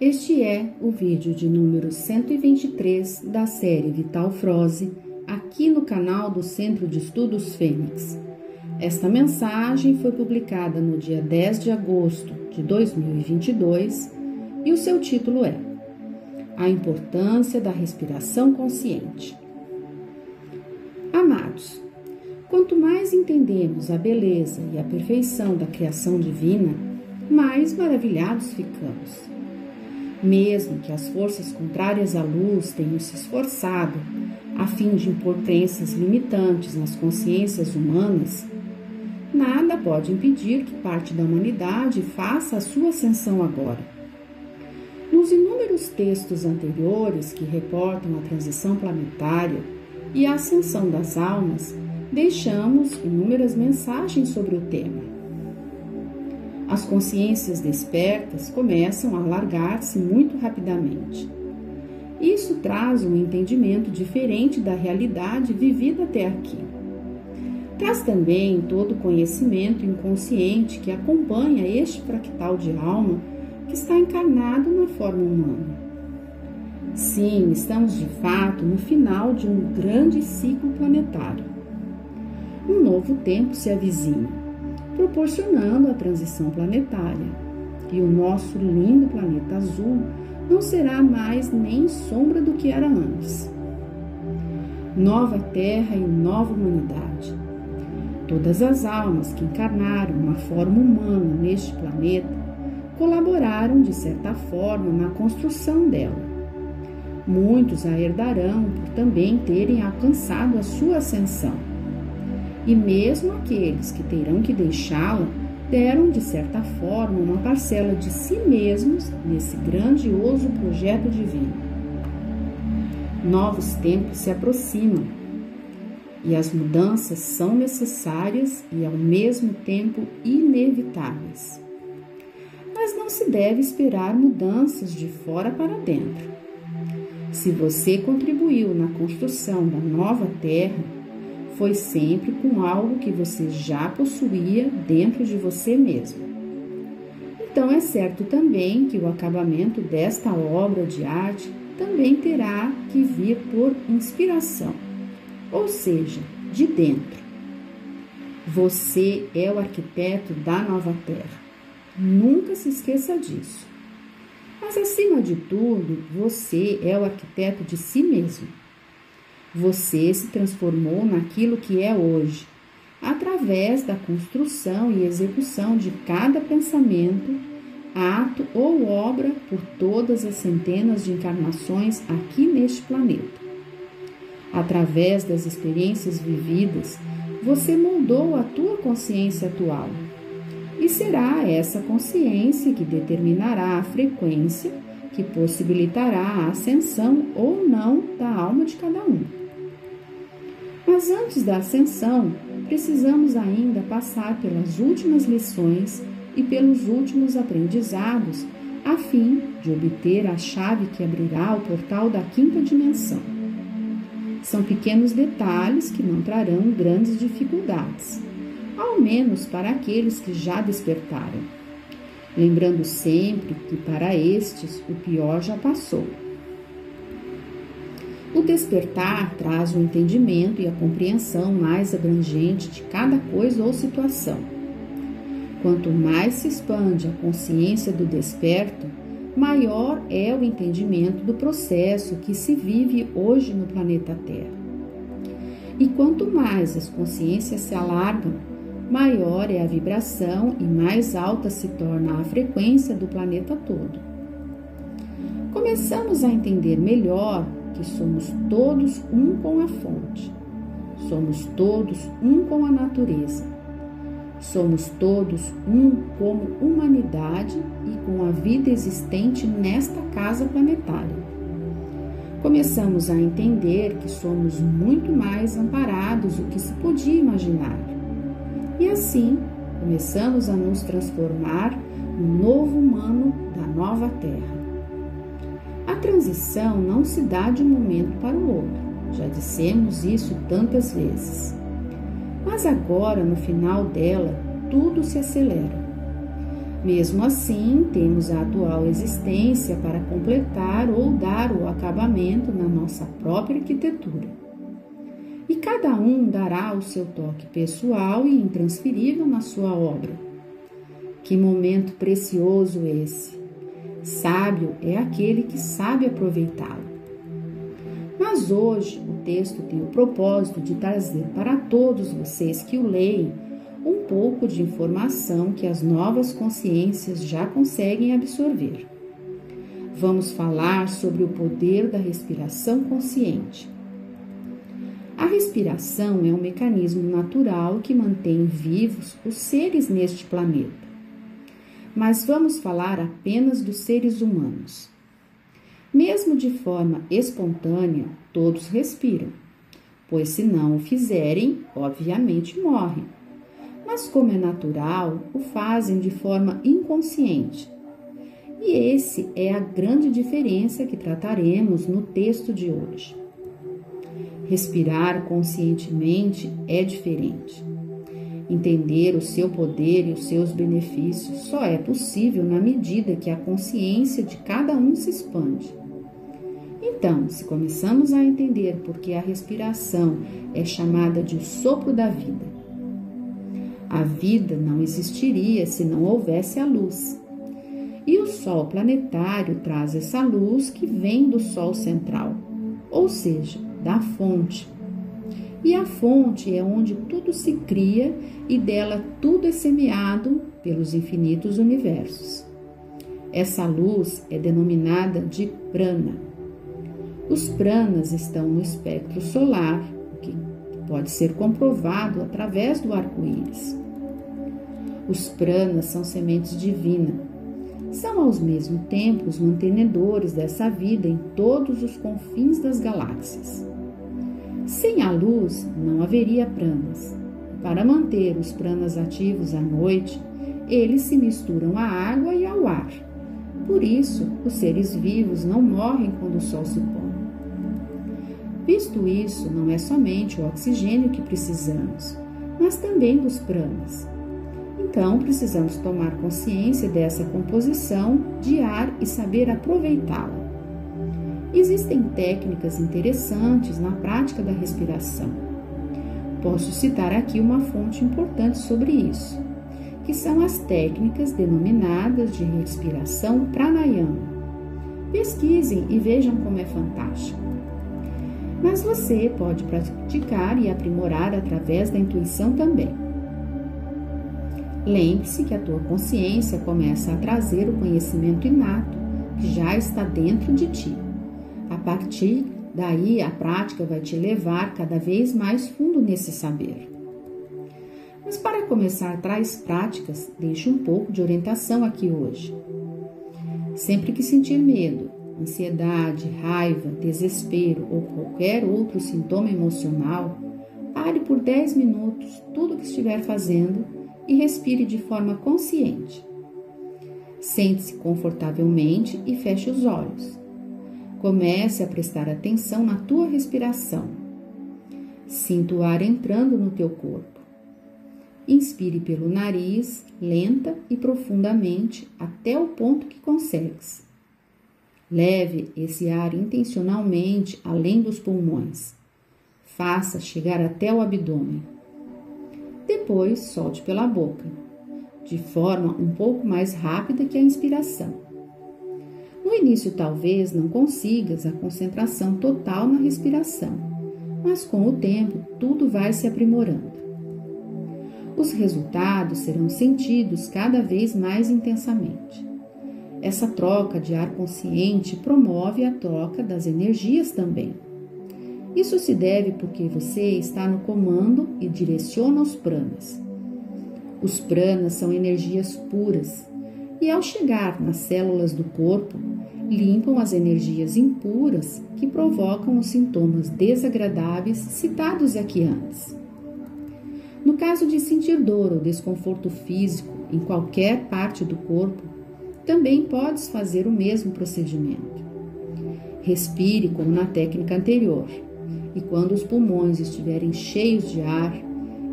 Este é o vídeo de número 123 da série Vital Froze, aqui no canal do Centro de Estudos Fênix. Esta mensagem foi publicada no dia 10 de agosto de 2022 e o seu título é A Importância da Respiração Consciente. Amados, quanto mais entendemos a beleza e a perfeição da criação divina, mais maravilhados ficamos mesmo que as forças contrárias à luz tenham se esforçado a fim de impor crenças limitantes nas consciências humanas, nada pode impedir que parte da humanidade faça a sua ascensão agora. Nos inúmeros textos anteriores que reportam a transição planetária e a ascensão das almas, deixamos inúmeras mensagens sobre o tema as consciências despertas começam a alargar-se muito rapidamente. Isso traz um entendimento diferente da realidade vivida até aqui. Traz também todo o conhecimento inconsciente que acompanha este fractal de alma que está encarnado na forma humana. Sim, estamos de fato no final de um grande ciclo planetário. Um novo tempo se avizinha proporcionando a transição planetária. E o nosso lindo planeta azul não será mais nem sombra do que era antes. Nova Terra e nova humanidade. Todas as almas que encarnaram uma forma humana neste planeta colaboraram de certa forma na construção dela. Muitos a herdarão por também terem alcançado a sua ascensão e mesmo aqueles que terão que deixá-la deram, de certa forma, uma parcela de si mesmos nesse grandioso projeto divino. Novos tempos se aproximam e as mudanças são necessárias e, ao mesmo tempo, inevitáveis. Mas não se deve esperar mudanças de fora para dentro. Se você contribuiu na construção da nova Terra, foi sempre com algo que você já possuía dentro de você mesmo. Então é certo também que o acabamento desta obra de arte também terá que vir por inspiração, ou seja, de dentro. Você é o arquiteto da nova terra. Nunca se esqueça disso. Mas acima de tudo, você é o arquiteto de si mesmo. Você se transformou naquilo que é hoje, através da construção e execução de cada pensamento, ato ou obra por todas as centenas de encarnações aqui neste planeta. Através das experiências vividas, você moldou a tua consciência atual. E será essa consciência que determinará a frequência que possibilitará a ascensão ou não da alma de cada um. Mas antes da ascensão, precisamos ainda passar pelas últimas lições e pelos últimos aprendizados, a fim de obter a chave que abrirá o portal da quinta dimensão. São pequenos detalhes que não trarão grandes dificuldades, ao menos para aqueles que já despertaram. Lembrando sempre que para estes o pior já passou. O despertar traz o entendimento e a compreensão mais abrangente de cada coisa ou situação. Quanto mais se expande a consciência do desperto, maior é o entendimento do processo que se vive hoje no planeta Terra. E quanto mais as consciências se alargam, maior é a vibração e mais alta se torna a frequência do planeta todo. Começamos a entender melhor que somos todos um com a fonte. Somos todos um com a natureza. Somos todos um como humanidade e com a vida existente nesta casa planetária. Começamos a entender que somos muito mais amparados do que se podia imaginar. E assim, começamos a nos transformar no novo humano da nova Terra. A transição não se dá de um momento para o outro, já dissemos isso tantas vezes. Mas agora, no final dela, tudo se acelera. Mesmo assim, temos a atual existência para completar ou dar o acabamento na nossa própria arquitetura. E cada um dará o seu toque pessoal e intransferível na sua obra. Que momento precioso esse! Sábio é aquele que sabe aproveitá-lo. Mas hoje o texto tem o propósito de trazer para todos vocês que o leem um pouco de informação que as novas consciências já conseguem absorver. Vamos falar sobre o poder da respiração consciente. A respiração é um mecanismo natural que mantém vivos os seres neste planeta. Mas vamos falar apenas dos seres humanos. Mesmo de forma espontânea, todos respiram, pois se não o fizerem, obviamente morrem mas como é natural, o fazem de forma inconsciente. E esse é a grande diferença que trataremos no texto de hoje. Respirar conscientemente é diferente. Entender o seu poder e os seus benefícios só é possível na medida que a consciência de cada um se expande. Então, se começamos a entender por que a respiração é chamada de sopro da vida, a vida não existiria se não houvesse a luz. E o Sol planetário traz essa luz que vem do Sol central, ou seja, da fonte. E a fonte é onde tudo se cria e dela tudo é semeado pelos infinitos universos. Essa luz é denominada de prana. Os pranas estão no espectro solar, que pode ser comprovado através do arco-íris. Os pranas são sementes divinas. São ao mesmo tempo os mantenedores dessa vida em todos os confins das galáxias. Sem a luz não haveria pranas. Para manter os pranas ativos à noite, eles se misturam à água e ao ar. Por isso, os seres vivos não morrem quando o sol se põe. Visto isso, não é somente o oxigênio que precisamos, mas também dos pranas. Então, precisamos tomar consciência dessa composição de ar e saber aproveitá-la. Existem técnicas interessantes na prática da respiração. Posso citar aqui uma fonte importante sobre isso, que são as técnicas denominadas de respiração pranayama. Pesquisem e vejam como é fantástico. Mas você pode praticar e aprimorar através da intuição também. Lembre-se que a tua consciência começa a trazer o conhecimento inato que já está dentro de ti. A partir daí, a prática vai te levar cada vez mais fundo nesse saber. Mas para começar tais práticas, deixe um pouco de orientação aqui hoje. Sempre que sentir medo, ansiedade, raiva, desespero ou qualquer outro sintoma emocional, pare por 10 minutos tudo o que estiver fazendo e respire de forma consciente. Sente-se confortavelmente e feche os olhos. Comece a prestar atenção na tua respiração. Sinta o ar entrando no teu corpo. Inspire pelo nariz, lenta e profundamente, até o ponto que consegues. Leve esse ar intencionalmente além dos pulmões. Faça chegar até o abdômen. Depois, solte pela boca, de forma um pouco mais rápida que a inspiração. No início, talvez não consigas a concentração total na respiração, mas com o tempo tudo vai se aprimorando. Os resultados serão sentidos cada vez mais intensamente. Essa troca de ar consciente promove a troca das energias também. Isso se deve porque você está no comando e direciona os pranas. Os pranas são energias puras e, ao chegar nas células do corpo, limpam as energias impuras que provocam os sintomas desagradáveis citados aqui antes. No caso de sentir dor ou desconforto físico em qualquer parte do corpo, também podes fazer o mesmo procedimento. Respire como na técnica anterior e quando os pulmões estiverem cheios de ar,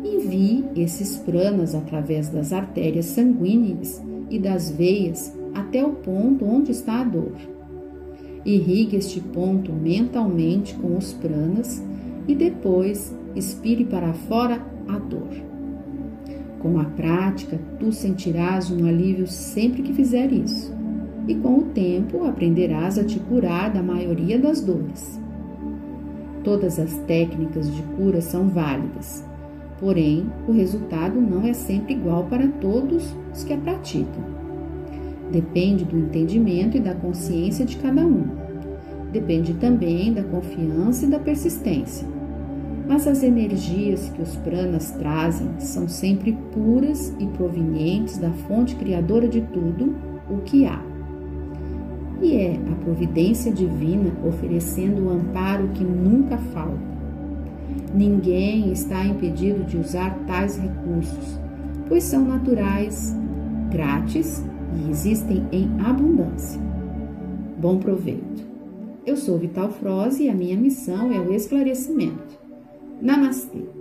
envie esses pranas através das artérias sanguíneas e das veias até o ponto onde está a dor. Irrigue este ponto mentalmente com os pranas e depois expire para fora a dor. Com a prática, tu sentirás um alívio sempre que fizer isso, e com o tempo aprenderás a te curar da maioria das dores. Todas as técnicas de cura são válidas, porém, o resultado não é sempre igual para todos os que a praticam. Depende do entendimento e da consciência de cada um. Depende também da confiança e da persistência mas as energias que os pranas trazem são sempre puras e provenientes da fonte criadora de tudo o que há. E é a providência divina oferecendo o amparo que nunca falta. Ninguém está impedido de usar tais recursos, pois são naturais, grátis e existem em abundância. Bom proveito. Eu sou Vital Froze e a minha missão é o esclarecimento. Namastê!